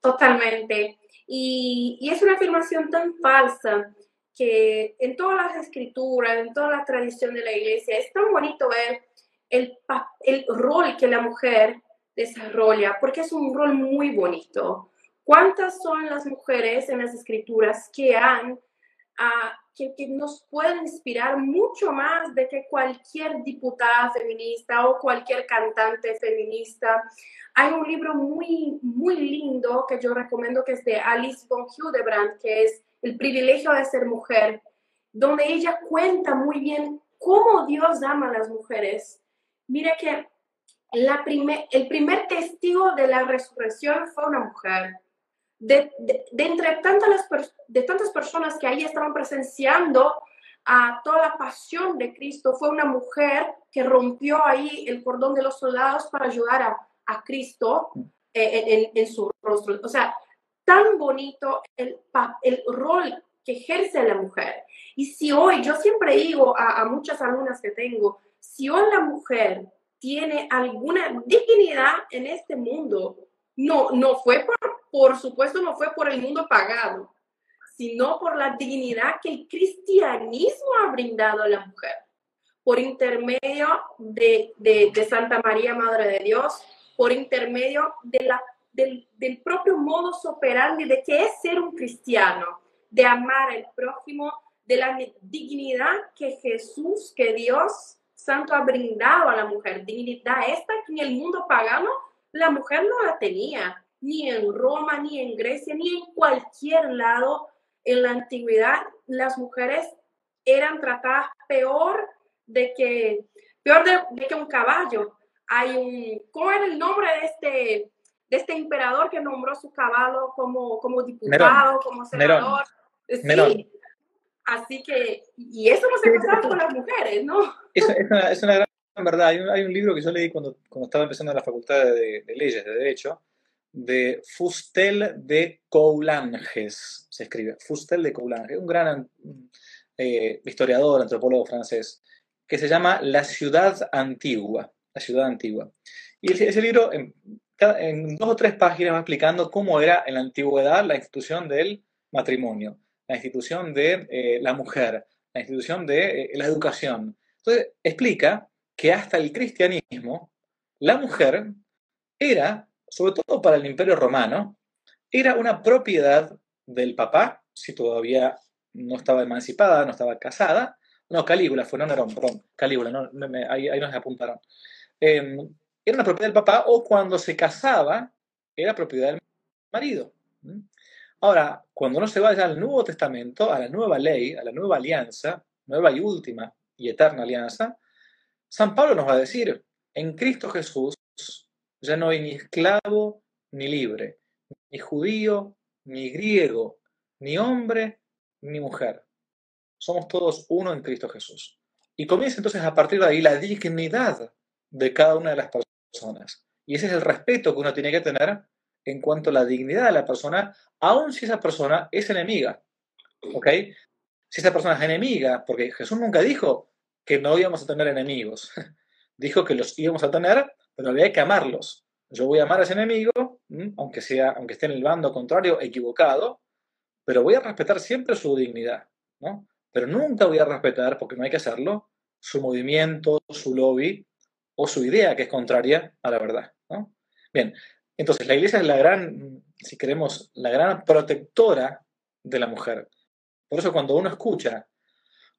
[SPEAKER 1] Totalmente. Y, es una afirmación tan falsa que en todas las escrituras, en toda la tradición de la iglesia, es tan bonito ver el rol que la mujer desarrolla, porque es un rol muy bonito. ¿Cuántas son las mujeres en las escrituras que han, ah, que, nos pueden inspirar mucho más de que cualquier diputada feminista o cualquier cantante feminista? Hay un libro muy, muy lindo que yo recomiendo que es de Alice von Hildebrand, que es El privilegio de ser mujer, donde ella cuenta muy bien cómo Dios ama a las mujeres. Mire que la el primer testigo de la resurrección fue una mujer de, entre tantas, de tantas personas que ahí estaban presenciando a toda la pasión de Cristo, fue una mujer que rompió ahí el cordón de los soldados para ayudar a, a Cristo eh, en, su rostro. O sea, tan bonito el, el rol que ejerce la mujer. Y si hoy, yo siempre digo a, a muchas alumnas que tengo, si hoy la mujer tiene alguna dignidad en este mundo, no, no fue por, por supuesto, no fue por el mundo pagado, sino por la dignidad que el cristianismo ha brindado a la mujer. por intermedio de, de, Santa María, Madre de Dios, por intermedio del, del propio modus operandi de qué es ser un cristiano, de amar al prójimo, de la dignidad que Jesús, que Dios Santo ha brindado a la mujer. Dignidad esta que en el mundo pagano la mujer no la tenía, ni en Roma, ni en Grecia, ni en cualquier lado en la antigüedad. Las mujeres eran tratadas peor de que, peor de, que un caballo. Hay un, ¿cómo era el nombre de este, de este emperador que nombró su caballo como, como diputado, como senador? Sí. Así que, y eso no se pasaba con las mujeres, ¿no?
[SPEAKER 2] Es, una, es una, gran verdad. Hay un, hay un, libro que yo leí cuando, cuando estaba empezando en la Facultad de, Leyes, de Derecho, de Fustel de Coulanges, se escribe, Fustel de Coulanges, un gran eh, historiador, antropólogo francés, que se llama La ciudad antigua, la ciudad antigua. Y ese, libro, en, en, dos o tres páginas, va explicando cómo era en la antigüedad la institución del matrimonio, la institución de eh, la mujer, la institución de eh, la educación. Entonces, explica que hasta el cristianismo, la mujer era, sobre todo para el imperio romano, era una propiedad del papá, si todavía no estaba emancipada, no estaba casada, no, Calígula fue, no Nerón, perdón, Calígula, ahí, nos apuntaron. Em, era una propiedad del papá o cuando se casaba era propiedad del marido. Ahora, cuando uno se vaya al Nuevo Testamento, a la nueva ley, a la nueva alianza, nueva y última y eterna alianza, San Pablo nos va a decir, en Cristo Jesús ya no hay ni esclavo ni libre, ni judío ni griego, ni hombre ni mujer somos todos uno en Cristo Jesús. Y comienza entonces a partir de ahí la dignidad de cada una de las personas. Y ese es el respeto que uno tiene que tener en cuanto a la dignidad de la persona, aun si esa persona es enemiga. ¿Ok? Si esa persona es enemiga, porque Jesús nunca dijo que no íbamos a tener enemigos. dijo que los íbamos a tener, pero había que amarlos. Yo voy a amar a ese enemigo, aunque, sea, aunque esté en el bando contrario, equivocado, pero voy a respetar siempre su dignidad. ¿no? pero nunca voy a respetar, porque no hay que hacerlo, su movimiento, su lobby o su idea que es contraria a la verdad. Bien, entonces la iglesia es la gran, si queremos, la gran protectora de la mujer. Por eso cuando uno escucha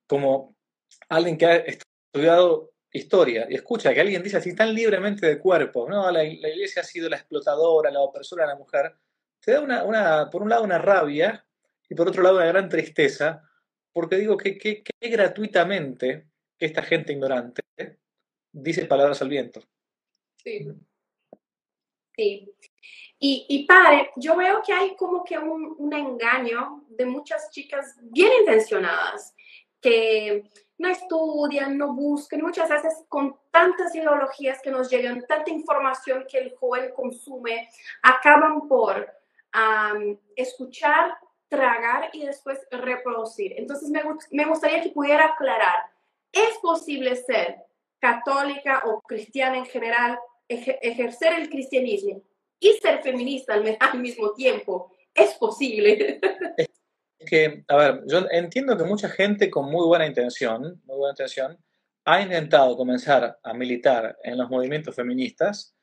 [SPEAKER 2] como alguien que ha estudiado historia y escucha que alguien dice así tan libremente de cuerpo, no, la, iglesia ha sido la explotadora, la opresora de la mujer, te da una, una, por un lado una rabia y por otro lado una gran tristeza, porque digo que, gratuitamente esta gente ignorante dice palabras al viento.
[SPEAKER 1] Sí. Sí. Y, y padre, yo veo que hay como que un engaño de muchas chicas bien intencionadas que no estudian, no buscan, muchas veces con tantas ideologías que nos llegan, tanta información que el joven consume, acaban por escuchar tragar y después reproducir. Entonces me, gustaría que pudiera aclarar, ¿es posible ser católica o cristiana en general, ejercer el cristianismo y ser feminista al, mismo tiempo? ¿Es posible?
[SPEAKER 2] que, a ver, yo entiendo que mucha gente con muy buena intención, muy buena intención, ha intentado comenzar a militar en los movimientos feministas,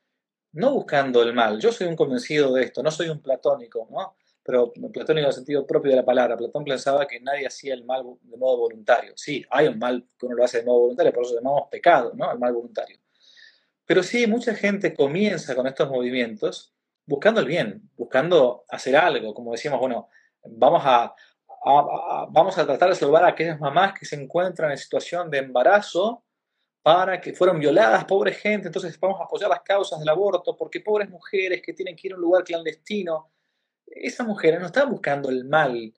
[SPEAKER 2] no buscando el mal. Yo soy un convencido de esto, no soy un platónico, ¿no? pero Platón en el sentido propio de la palabra. Platón pensaba que nadie hacía el mal de modo voluntario. Sí, hay un mal que uno lo hace de modo voluntario, por eso llamamos pecado, ¿no? El mal voluntario. Pero sí, mucha gente comienza con estos movimientos buscando el bien, buscando hacer algo, como decíamos, bueno, vamos a, vamos a tratar de salvar a aquellas mamás que se encuentran en situación de embarazo para que fueron violadas, pobre gente, entonces vamos a apoyar las causas del aborto, porque pobres mujeres que tienen que ir a un lugar clandestino, esas mujeres no están buscando el mal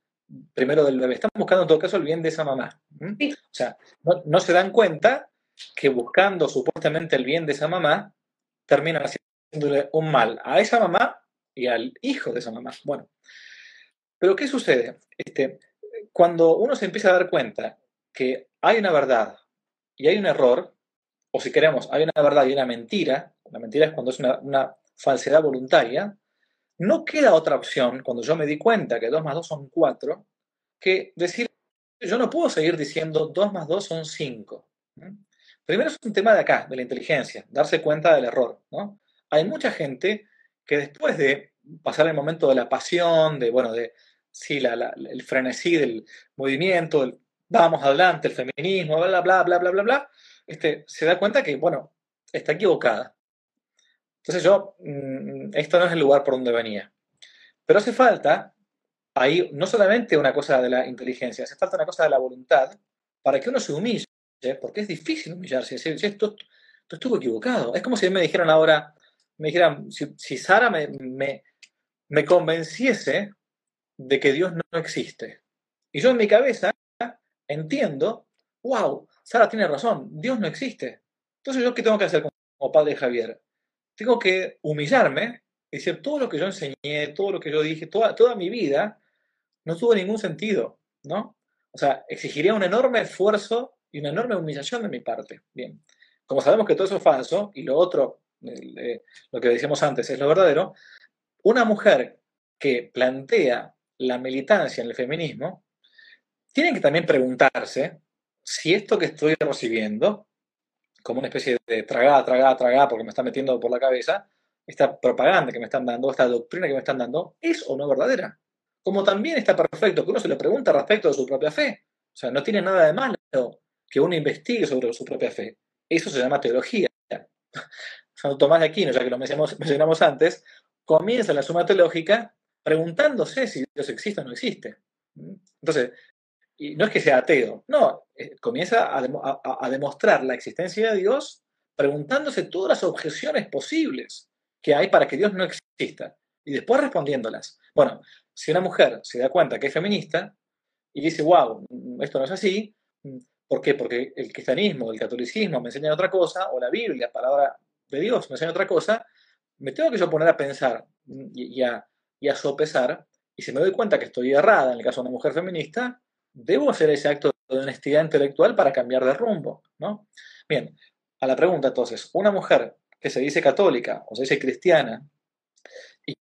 [SPEAKER 2] primero del bebé, están buscando en todo caso el bien de esa mamá. O sea, no, se dan cuenta que buscando supuestamente el bien de esa mamá, terminan haciéndole un mal a esa mamá y al hijo de esa mamá. Bueno, pero ¿qué sucede? Este, cuando uno se empieza a dar cuenta que hay una verdad y hay un error, o si queremos, hay una verdad y una mentira, la mentira es cuando es una, falsedad voluntaria, no queda otra opción, cuando yo me di cuenta que 2 más 2 son 4, que decir, yo no puedo seguir diciendo 2 más 2 son 5. Primero es un tema de acá, de la inteligencia, darse cuenta del error, ¿no? Hay mucha gente que después de pasar el momento de la pasión, de, bueno, de, sí, el frenesí del movimiento, vamos adelante, el feminismo, bla, bla, bla, bla, bla, bla, este, se da cuenta que, bueno, está equivocada. Entonces yo, mm, esto no es el lugar por donde venía. Pero hace falta ahí no solamente una cosa de la inteligencia, hace falta una cosa de la voluntad para que uno se humille, porque es difícil humillarse, decir, esto, esto estuvo equivocado. Es como si me dijeran ahora, me dijeran, si, Sara me, me, convenciese de que Dios no existe. Y yo en mi cabeza entiendo, wow, Sara tiene razón, Dios no existe. Entonces yo qué tengo que hacer como padre Javier? Tengo que humillarme decir, todo lo que yo enseñé, todo lo que yo dije, toda, toda mi vida, no tuvo ningún sentido, ¿no? O sea, exigiría un enorme esfuerzo y una enorme humillación de mi parte. Bien, como sabemos que todo eso es falso y lo otro, lo que decíamos antes, es lo verdadero, una mujer que plantea la militancia en el feminismo, tiene que también preguntarse si esto que estoy recibiendo, como una especie de tragada, tragada, tragada, porque me está metiendo por la cabeza, esta propaganda que me están dando, esta doctrina que me están dando, es o no verdadera. Como también está perfecto que uno se le pregunta respecto de su propia fe. O sea, no tiene nada de malo que uno investigue sobre su propia fe. Eso se llama teología. Santo Tomás de Aquino, ya que lo mencionamos antes, comienza la suma teológica preguntándose si Dios existe o no existe. Entonces, y no es que sea ateo, no, eh, comienza a demostrar la existencia de Dios preguntándose todas las objeciones posibles que hay para que Dios no exista. Y después respondiéndolas. Bueno, si una mujer se da cuenta que es feminista y dice, wow, esto no es así, ¿por qué? Porque el cristianismo, el catolicismo me enseñan otra cosa, o la Biblia, palabra de Dios, me enseña otra cosa, me tengo que yo poner a pensar y, a, y a sopesar, y si me doy cuenta que estoy errada en el caso de una mujer feminista, debo hacer ese acto de honestidad intelectual para cambiar de rumbo, ¿no? Bien, a la pregunta entonces, una mujer que se dice católica o se dice cristiana y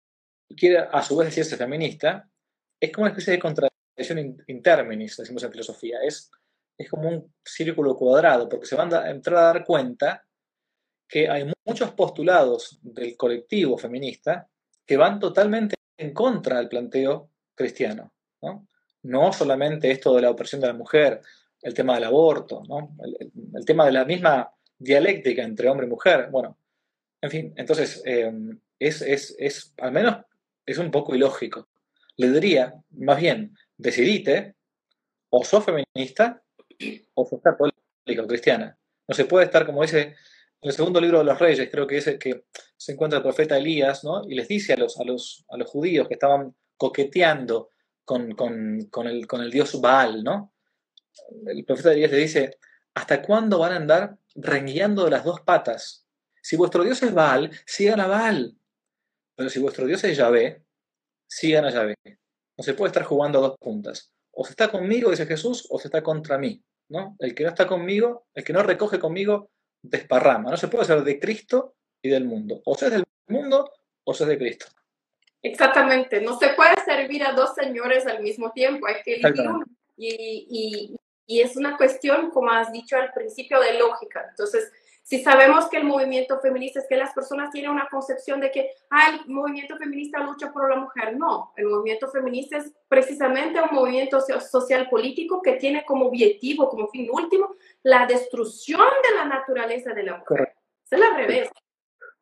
[SPEAKER 2] quiere a su vez decirse feminista, es como una especie de contradicción interminis, decimos en filosofía. Es, es como un círculo cuadrado, porque se van a entrar a dar cuenta que hay muchos postulados del colectivo feminista que van totalmente en contra del planteo cristiano. ¿no? no solamente esto de la opresión de la mujer, el tema del aborto, ¿no? el, tema de la misma dialéctica entre hombre y mujer. Bueno, en fin, entonces, eh, es, es, es, al menos es un poco ilógico. Le diría, más bien, decidite, o sos feminista, o sos católica o cristiana. No se puede estar, como dice en el segundo libro de los reyes, creo que es el que se encuentra el profeta Elías, ¿no? Y les dice a los, a los, a los judíos que estaban coqueteando con, con, con, el, con el dios Baal, ¿no? El profeta Elías dice, ¿hasta cuándo van a andar rengueando de las dos patas? Si vuestro Dios es Baal, sigan a Baal. Pero si vuestro Dios es Yahvé, sigan a Yahvé. No se puede estar jugando a dos puntas. O se está conmigo, dice Jesús, o se está contra mí. ¿no? El que no está conmigo, el que no recoge conmigo, desparrama. No se puede ser de Cristo y del mundo. O se es del mundo o se es de Cristo.
[SPEAKER 1] Exactamente. No se puede servir a dos señores al mismo tiempo. Hay que elegir uno. Y, y, y es una cuestión, como has dicho al principio, de lógica. Entonces, si sabemos que el movimiento feminista es que las personas tienen una concepción de que ah, el movimiento feminista lucha por la mujer, no, el movimiento feminista es precisamente un movimiento social político que tiene como objetivo, como fin último, la destrucción de la naturaleza de la mujer. Es al revés.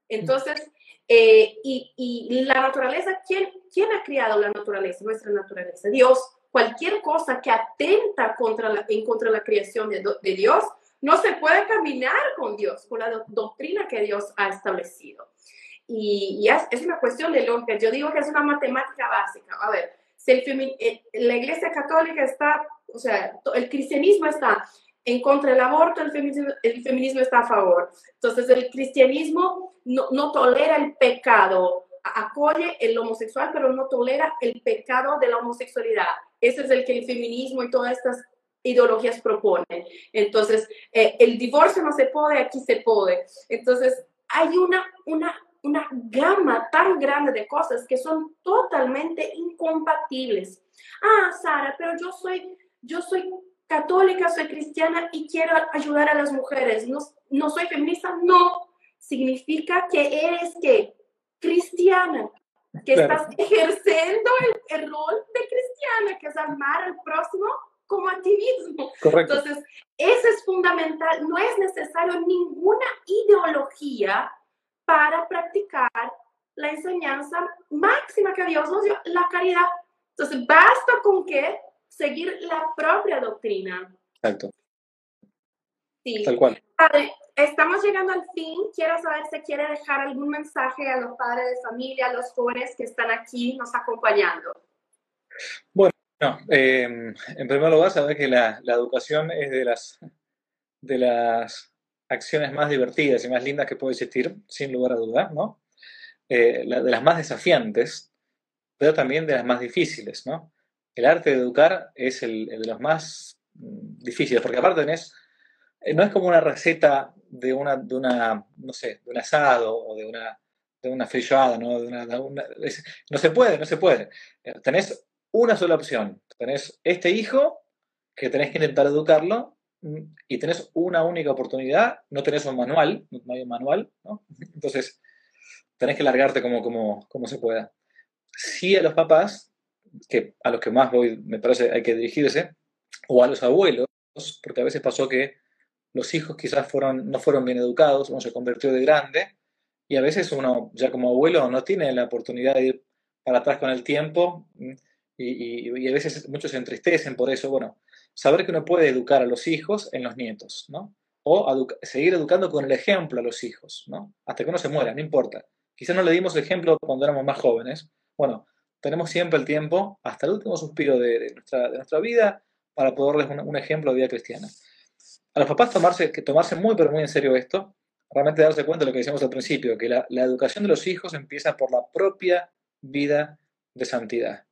[SPEAKER 1] Entonces, eh, y, y, la naturaleza, ¿quién, ¿quién ha creado la naturaleza? Nuestra naturaleza, Dios. Cualquier cosa que atenta contra la, en contra la creación de, de Dios, no se puede caminar con Dios, con la doctrina que Dios ha establecido. Y, es, una cuestión de lógica. Yo digo que es una matemática básica. A ver, si el, la Iglesia Católica está, o sea, el cristianismo está en contra del aborto, el feminismo, el feminismo está a favor. Entonces, el cristianismo no, no tolera el pecado, acoge el homosexual, pero no tolera el pecado de la homosexualidad. Ese es el que el feminismo y todas estas ideologías proponen. Entonces, eh, el divorcio no se puede, aquí se puede. Entonces, hay una, una, una gama tan grande de cosas que son totalmente incompatibles. Ah, Sara, pero yo soy, yo soy católica, soy cristiana y quiero ayudar a las mujeres. No, no soy feminista, no. Significa que eres que cristiana, que estás ejerciendo el, rol de cristiana, que es amar al próximo como a ti mismo.
[SPEAKER 2] Correcto.
[SPEAKER 1] Entonces, eso es fundamental. No es necesario ninguna ideología para practicar la enseñanza máxima que Dios nos dio, la caridad. Entonces, basta con que seguir la propia doctrina.
[SPEAKER 2] Exacto.
[SPEAKER 1] Sí.
[SPEAKER 2] Tal cual.
[SPEAKER 1] estamos llegando al fin. Quiero saber si quiere dejar algún mensaje a los padres de familia, a los jóvenes que están aquí nos acompañando.
[SPEAKER 2] Bueno, eh, en primer lugar, saber que la, la, educación es de las, de las acciones más divertidas y más lindas que puede existir, sin lugar a dudas, ¿no? Eh, de las más desafiantes, pero también de las más difíciles, ¿no? El arte de educar es el, de los más mm, difíciles, porque aparte tenés eh, no es como una receta de una, de una, no sé, de un asado o de una, de una ¿no? De una, no se puede, no se puede. Eh, tenés una sola opción. Tenés este hijo que tenés que intentar educarlo mm, y tenés una única oportunidad, no tenés un manual, no hay un manual. Entonces, tenés que largarte como, como, como se pueda. Sí a los papás, que a los que más voy, me parece, hay que dirigirse, o a los abuelos, porque a veces pasó que los hijos quizás fueron, no fueron bien educados, uno se convirtió de grande y a veces uno ya como abuelo no tiene la oportunidad de ir para atrás con el tiempo y, a veces muchos se entristecen por eso. Bueno, saber que uno puede educar a los hijos en los nietos, ¿no? O seguir educando con el ejemplo a los hijos, ¿no? Hasta que uno se muera, no importa. Quizás no le dimos ejemplo cuando éramos más jóvenes. Bueno, tenemos siempre el tiempo, hasta el último suspiro de, nuestra, de nuestra, vida, para poder darles un, ejemplo de vida cristiana a los papás tomarse, que tomarse muy, pero muy en serio esto, realmente darse cuenta de lo que decíamos al principio, que la, educación de los hijos empieza por la propia vida de santidad.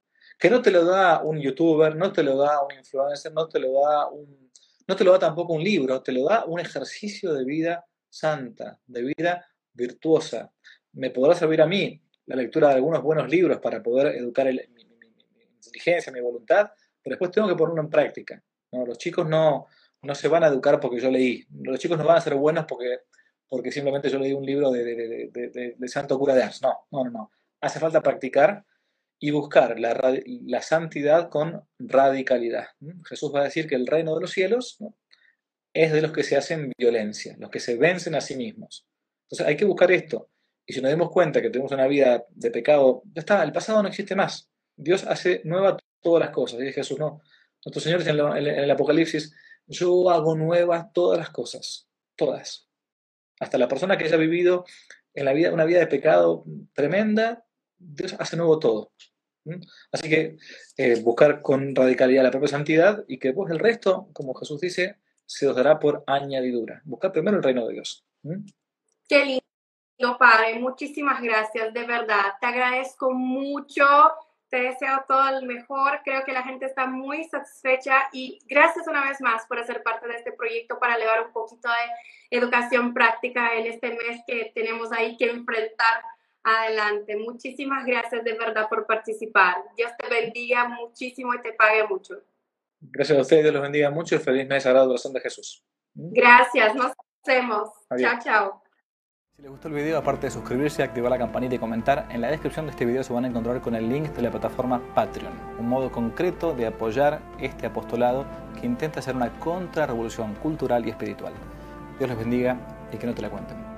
[SPEAKER 2] Que no te lo da un youtuber, no te lo da un influencer, no te lo da un, no te lo da tampoco un libro, te lo da un ejercicio de vida santa, de vida virtuosa. Me podrá servir a mí la lectura de algunos buenos libros para poder educar mi, inteligencia, mi voluntad, pero después tengo que ponerlo en práctica. ¿no? Los chicos no, no se van a educar porque yo leí. Los chicos no van a ser buenos porque, porque simplemente yo leí un libro de, de, Santo Cura de Ars. No, no, no, Hace falta practicar y buscar la, santidad con radicalidad. Jesús va a decir que el reino de los cielos es de los que se hacen violencia, los que se vencen a sí mismos. Entonces hay que buscar esto. Y si nos damos cuenta que tenemos una vida de pecado, ya está, el pasado no existe más. Dios hace nueva todas las cosas. Y Jesús no. Nuestro Señor en, en el Apocalipsis yo hago nuevas todas las cosas, todas. Hasta la persona que haya vivido en la vida una vida de pecado tremenda, Dios hace nuevo todo. Así que eh, buscar con radicalidad la propia santidad y que pues el resto, como Jesús dice, se os dará por añadidura. Buscar primero el reino de Dios.
[SPEAKER 1] Qué lindo, Padre. Muchísimas gracias, de verdad. Te agradezco mucho te deseo todo el mejor. Creo que la gente está muy satisfecha y gracias una vez más por hacer parte de este proyecto para elevar un poquito de educación práctica en este mes que tenemos ahí que enfrentar adelante. Muchísimas gracias de verdad por participar. Dios te bendiga muchísimo y te pague mucho.
[SPEAKER 2] Gracias a ustedes, Dios los bendiga mucho y feliz mes sagrado corazón de Jesús.
[SPEAKER 1] Gracias, nos vemos. Chao, chao.
[SPEAKER 2] Si les gustó el video, aparte de suscribirse, activar la campanita y comentar, en la descripción de este video se van a encontrar con el link de la plataforma Patreon, un modo concreto de apoyar este apostolado que intenta hacer una contrarrevolución cultural y espiritual. Dios les bendiga y que no te la cuenten.